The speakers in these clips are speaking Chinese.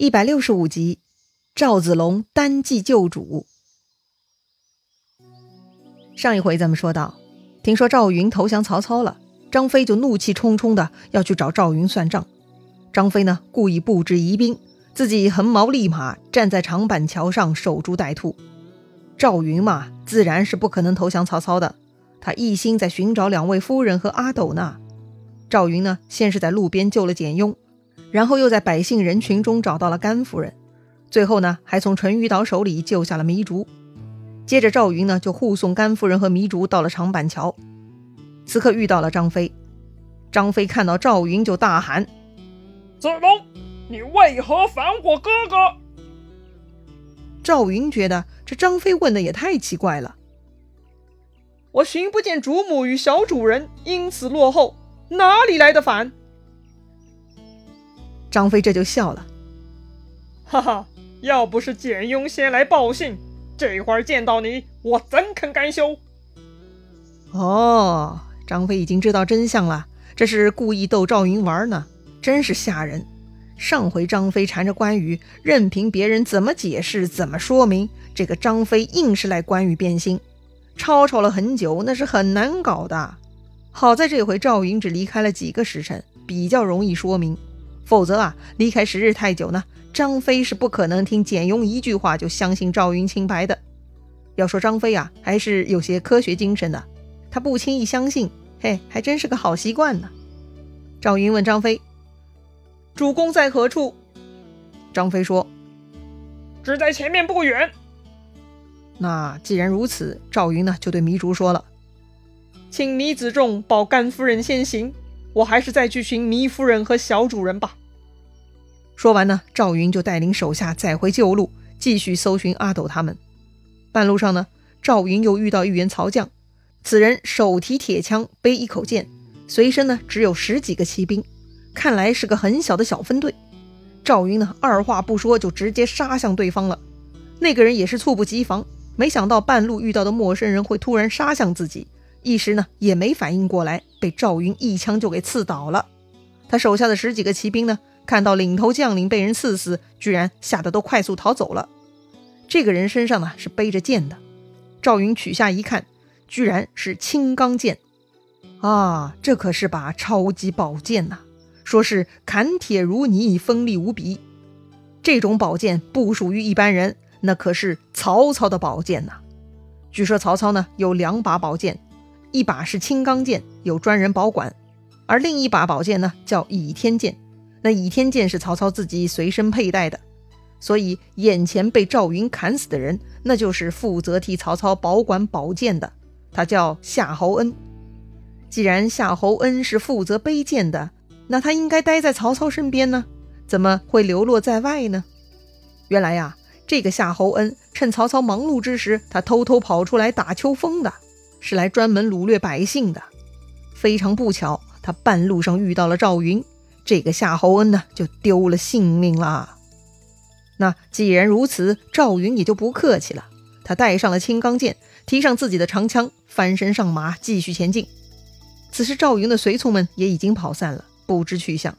一百六十五集，赵子龙单骑救主。上一回咱们说到，听说赵云投降曹操了，张飞就怒气冲冲的要去找赵云算账。张飞呢，故意布置疑兵，自己横矛立马站在长板桥上守株待兔。赵云嘛，自然是不可能投降曹操的，他一心在寻找两位夫人和阿斗呢。赵云呢，先是在路边救了简雍。然后又在百姓人群中找到了甘夫人，最后呢，还从淳于导手里救下了糜竺。接着赵云呢，就护送甘夫人和糜竺到了长板桥。此刻遇到了张飞，张飞看到赵云就大喊：“子龙，你为何反我哥哥？”赵云觉得这张飞问的也太奇怪了。我寻不见主母与小主人，因此落后，哪里来的反？张飞这就笑了，哈哈！要不是简雍先来报信，这会儿见到你，我怎肯甘休？哦，张飞已经知道真相了，这是故意逗赵云玩呢，真是吓人。上回张飞缠着关羽，任凭别人怎么解释、怎么说明，这个张飞硬是来关羽变心，吵吵了很久，那是很难搞的。好在这回赵云只离开了几个时辰，比较容易说明。否则啊，离开时日太久呢，张飞是不可能听简雍一句话就相信赵云清白的。要说张飞啊，还是有些科学精神的，他不轻易相信，嘿，还真是个好习惯呢。赵云问张飞：“主公在何处？”张飞说：“只在前面不远。”那既然如此，赵云呢就对糜竺说了：“请糜子重保甘夫人先行。”我还是再去寻糜夫人和小主人吧。说完呢，赵云就带领手下再回旧路，继续搜寻阿斗他们。半路上呢，赵云又遇到一员曹将，此人手提铁枪，背一口剑，随身呢只有十几个骑兵，看来是个很小的小分队。赵云呢，二话不说就直接杀向对方了。那个人也是猝不及防，没想到半路遇到的陌生人会突然杀向自己。一时呢也没反应过来，被赵云一枪就给刺倒了。他手下的十几个骑兵呢，看到领头将领被人刺死，居然吓得都快速逃走了。这个人身上呢是背着剑的，赵云取下一看，居然是青钢剑啊！这可是把超级宝剑呐，说是砍铁如泥，锋利无比。这种宝剑不属于一般人，那可是曹操的宝剑呐。据说曹操呢有两把宝剑。一把是青钢剑，有专人保管；而另一把宝剑呢，叫倚天剑。那倚天剑是曹操自己随身佩戴的，所以眼前被赵云砍死的人，那就是负责替曹操保管宝剑的，他叫夏侯恩。既然夏侯恩是负责背剑的，那他应该待在曹操身边呢，怎么会流落在外呢？原来呀，这个夏侯恩趁曹操忙碌之时，他偷偷跑出来打秋风的。是来专门掳掠百姓的，非常不巧，他半路上遇到了赵云，这个夏侯恩呢就丢了性命了。那既然如此，赵云也就不客气了，他带上了青钢剑，提上自己的长枪，翻身上马，继续前进。此时赵云的随从们也已经跑散了，不知去向。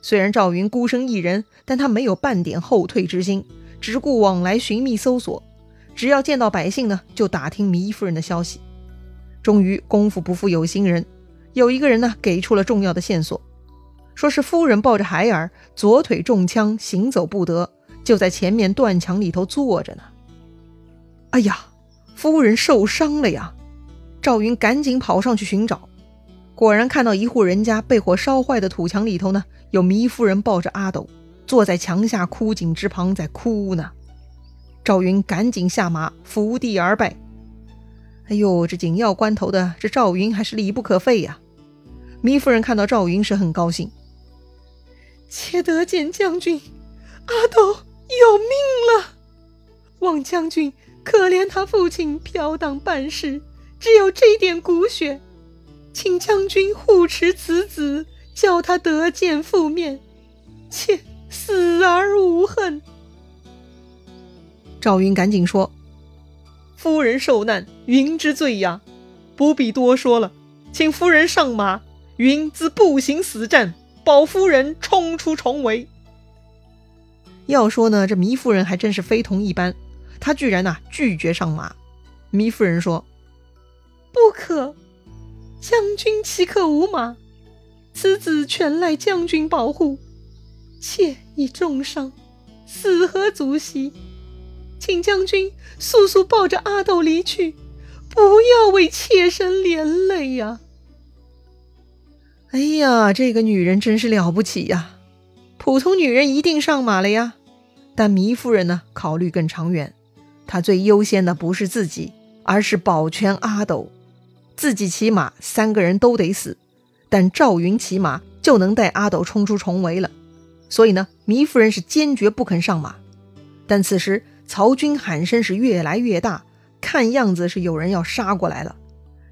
虽然赵云孤身一人，但他没有半点后退之心，只顾往来寻觅搜索，只要见到百姓呢，就打听糜夫人的消息。终于功夫不负有心人，有一个人呢给出了重要的线索，说是夫人抱着孩儿，左腿中枪，行走不得，就在前面断墙里头坐着呢。哎呀，夫人受伤了呀！赵云赶紧跑上去寻找，果然看到一户人家被火烧坏的土墙里头呢，有糜夫人抱着阿斗，坐在墙下枯井之旁在哭呢。赵云赶紧下马伏地而拜。哎呦，这紧要关头的，这赵云还是离不可废呀！糜夫人看到赵云是很高兴，且得见将军，阿斗有命了。望将军可怜他父亲飘荡半世，只有这点骨血，请将军护持此子，叫他得见父面，且死而无恨。赵云赶紧说。夫人受难，云之罪呀，不必多说了，请夫人上马，云自步行死战，保夫人冲出重围。要说呢，这糜夫人还真是非同一般，她居然呐拒绝上马。糜夫人说：“不可，将军岂可无马？此子全赖将军保护，妾已重伤，死何足惜？请将军速速抱着阿斗离去，不要为妾身连累呀！”哎呀，这个女人真是了不起呀！普通女人一定上马了呀，但糜夫人呢？考虑更长远，她最优先的不是自己，而是保全阿斗。自己骑马，三个人都得死；但赵云骑马，就能带阿斗冲出重围了。所以呢，糜夫人是坚决不肯上马。但此时曹军喊声是越来越大，看样子是有人要杀过来了。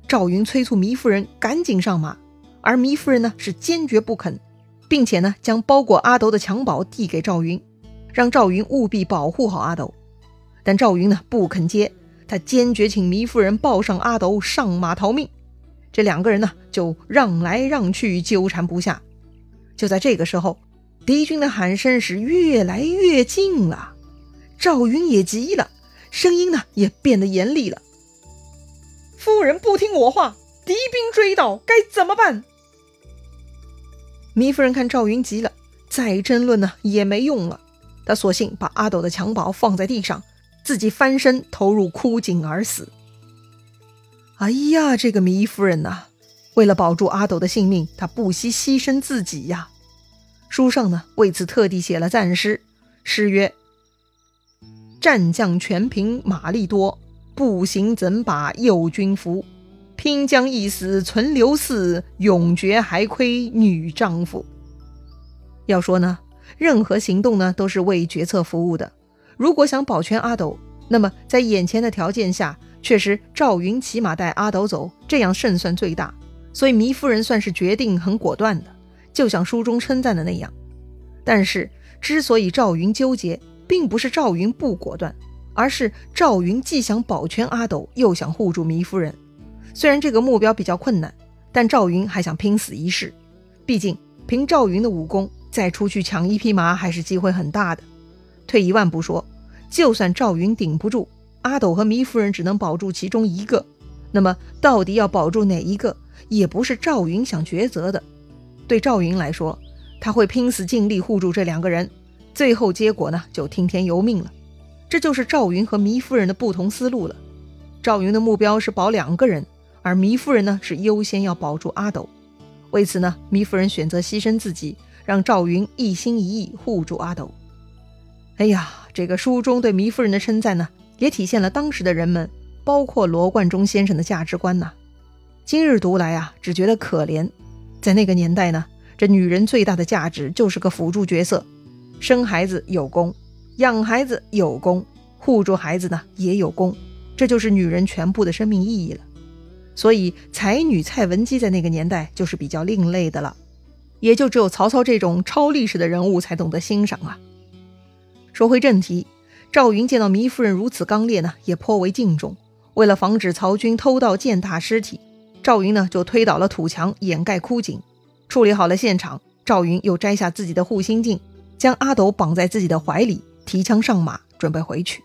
赵云催促糜夫人赶紧上马，而糜夫人呢是坚决不肯。并且呢，将包裹阿斗的襁褓递给赵云，让赵云务必保护好阿斗。但赵云呢不肯接，他坚决请糜夫人抱上阿斗上马逃命。这两个人呢就让来让去，纠缠不下。就在这个时候，敌军的喊声是越来越近了，赵云也急了，声音呢也变得严厉了：“夫人不听我话，敌兵追到，该怎么办？”糜夫人看赵云急了，再争论呢也没用了。她索性把阿斗的襁褓放在地上，自己翻身投入枯井而死。哎呀，这个糜夫人呐，为了保住阿斗的性命，她不惜牺牲自己呀。书上呢为此特地写了赞诗，诗曰：“战将全凭马力多，步行怎把右军服？”拼将一死存留四，永绝还亏女丈夫。要说呢，任何行动呢都是为决策服务的。如果想保全阿斗，那么在眼前的条件下，确实赵云骑马带阿斗走，这样胜算最大。所以糜夫人算是决定很果断的，就像书中称赞的那样。但是之所以赵云纠结，并不是赵云不果断，而是赵云既想保全阿斗，又想护住糜夫人。虽然这个目标比较困难，但赵云还想拼死一试。毕竟凭赵云的武功，再出去抢一匹马还是机会很大的。退一万步说，就算赵云顶不住，阿斗和糜夫人只能保住其中一个。那么到底要保住哪一个，也不是赵云想抉择的。对赵云来说，他会拼死尽力护住这两个人，最后结果呢，就听天由命了。这就是赵云和糜夫人的不同思路了。赵云的目标是保两个人。而糜夫人呢，是优先要保住阿斗。为此呢，糜夫人选择牺牲自己，让赵云一心一意护住阿斗。哎呀，这个书中对糜夫人的称赞呢，也体现了当时的人们，包括罗贯中先生的价值观呐。今日读来啊，只觉得可怜。在那个年代呢，这女人最大的价值就是个辅助角色，生孩子有功，养孩子有功，护住孩子呢也有功，这就是女人全部的生命意义了。所以，才女蔡文姬在那个年代就是比较另类的了，也就只有曹操这种超历史的人物才懂得欣赏啊。说回正题，赵云见到糜夫人如此刚烈呢，也颇为敬重。为了防止曹军偷盗践踏尸体，赵云呢就推倒了土墙掩盖枯井。处理好了现场，赵云又摘下自己的护心镜，将阿斗绑在自己的怀里，提枪上马，准备回去。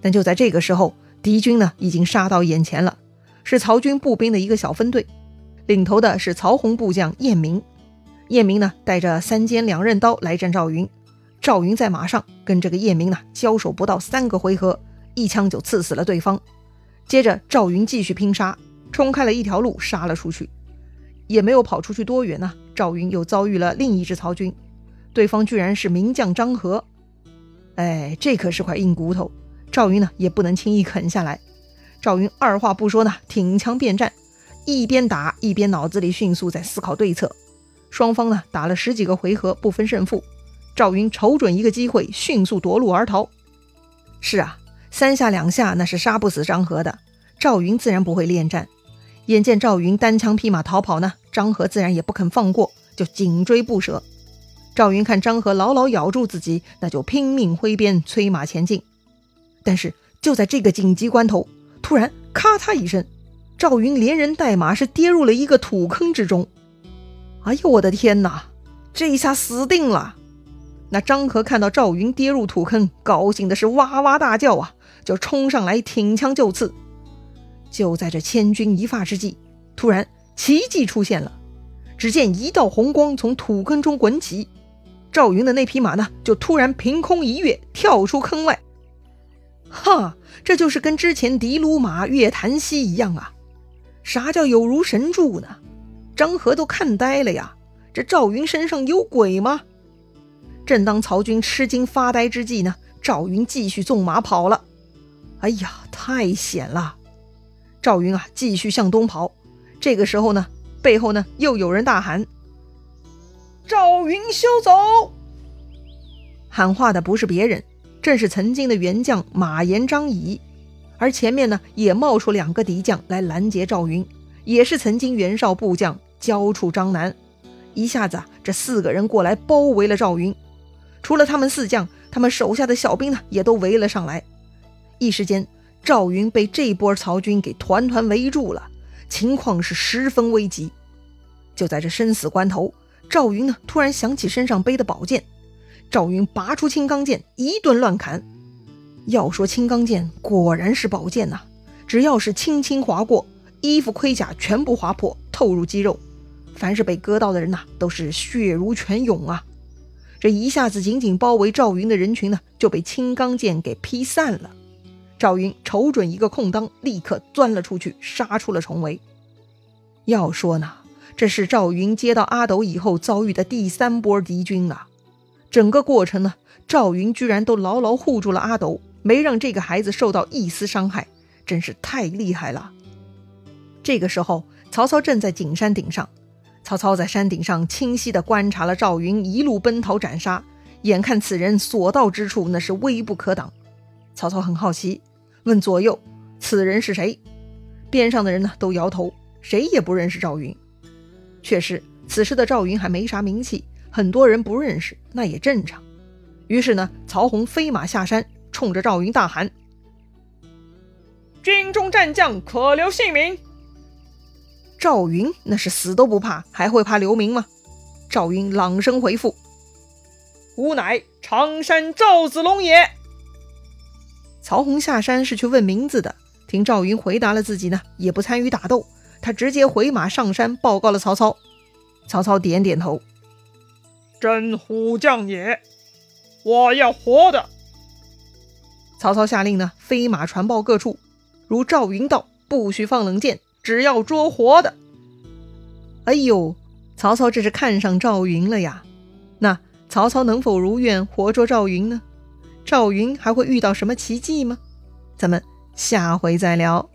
但就在这个时候，敌军呢已经杀到眼前了。是曹军步兵的一个小分队，领头的是曹洪部将晏明。晏明呢，带着三尖两刃刀来战赵云。赵云在马上跟这个晏明呢交手不到三个回合，一枪就刺死了对方。接着赵云继续拼杀，冲开了一条路杀了出去，也没有跑出去多远呢，赵云又遭遇了另一支曹军，对方居然是名将张合。哎，这可是块硬骨头，赵云呢也不能轻易啃下来。赵云二话不说呢，挺枪便战，一边打一边脑子里迅速在思考对策。双方呢打了十几个回合不分胜负，赵云瞅准一个机会，迅速夺路而逃。是啊，三下两下那是杀不死张合的，赵云自然不会恋战。眼见赵云单枪匹马逃跑呢，张合自然也不肯放过，就紧追不舍。赵云看张合牢牢咬住自己，那就拼命挥鞭催马前进。但是就在这个紧急关头。突然，咔嚓一声，赵云连人带马是跌入了一个土坑之中。哎呦，我的天哪！这下死定了！那张合看到赵云跌入土坑，高兴的是哇哇大叫啊，就冲上来挺枪就刺。就在这千钧一发之际，突然奇迹出现了，只见一道红光从土坑中滚起，赵云的那匹马呢，就突然凭空一跃，跳出坑外。哈，这就是跟之前的卢马跃檀溪一样啊！啥叫有如神助呢？张合都看呆了呀！这赵云身上有鬼吗？正当曹军吃惊发呆之际呢，赵云继续纵马跑了。哎呀，太险了！赵云啊，继续向东跑。这个时候呢，背后呢又有人大喊：“赵云休走！”喊话的不是别人。正是曾经的元将马延、张仪，而前面呢也冒出两个敌将来拦截赵云，也是曾经袁绍部将交出张南。一下子啊，这四个人过来包围了赵云。除了他们四将，他们手下的小兵呢也都围了上来。一时间，赵云被这波曹军给团团围住了，情况是十分危急。就在这生死关头，赵云呢突然想起身上背的宝剑。赵云拔出青钢剑，一顿乱砍。要说青钢剑果然是宝剑呐，只要是轻轻划过，衣服盔甲全部划破，透入肌肉。凡是被割到的人呐，都是血如泉涌啊！这一下子，紧紧包围赵云的人群呢，就被青钢剑给劈散了。赵云瞅准一个空当，立刻钻了出去，杀出了重围。要说呢，这是赵云接到阿斗以后遭遇的第三波敌军啊！整个过程呢，赵云居然都牢牢护住了阿斗，没让这个孩子受到一丝伤害，真是太厉害了。这个时候，曹操正在景山顶上，曹操在山顶上清晰地观察了赵云一路奔逃斩杀，眼看此人所到之处那是威不可挡。曹操很好奇，问左右：“此人是谁？”边上的人呢都摇头，谁也不认识赵云。确实，此时的赵云还没啥名气。很多人不认识，那也正常。于是呢，曹洪飞马下山，冲着赵云大喊：“军中战将可留姓名。”赵云那是死都不怕，还会怕留名吗？赵云朗声回复：“吾乃常山赵子龙也。”曹洪下山是去问名字的，听赵云回答了自己呢，也不参与打斗，他直接回马上山报告了曹操。曹操点点头。真虎将也，我要活的。曹操下令呢，飞马传报各处，如赵云到，不许放冷箭，只要捉活的。哎呦，曹操这是看上赵云了呀？那曹操能否如愿活捉赵云呢？赵云还会遇到什么奇迹吗？咱们下回再聊。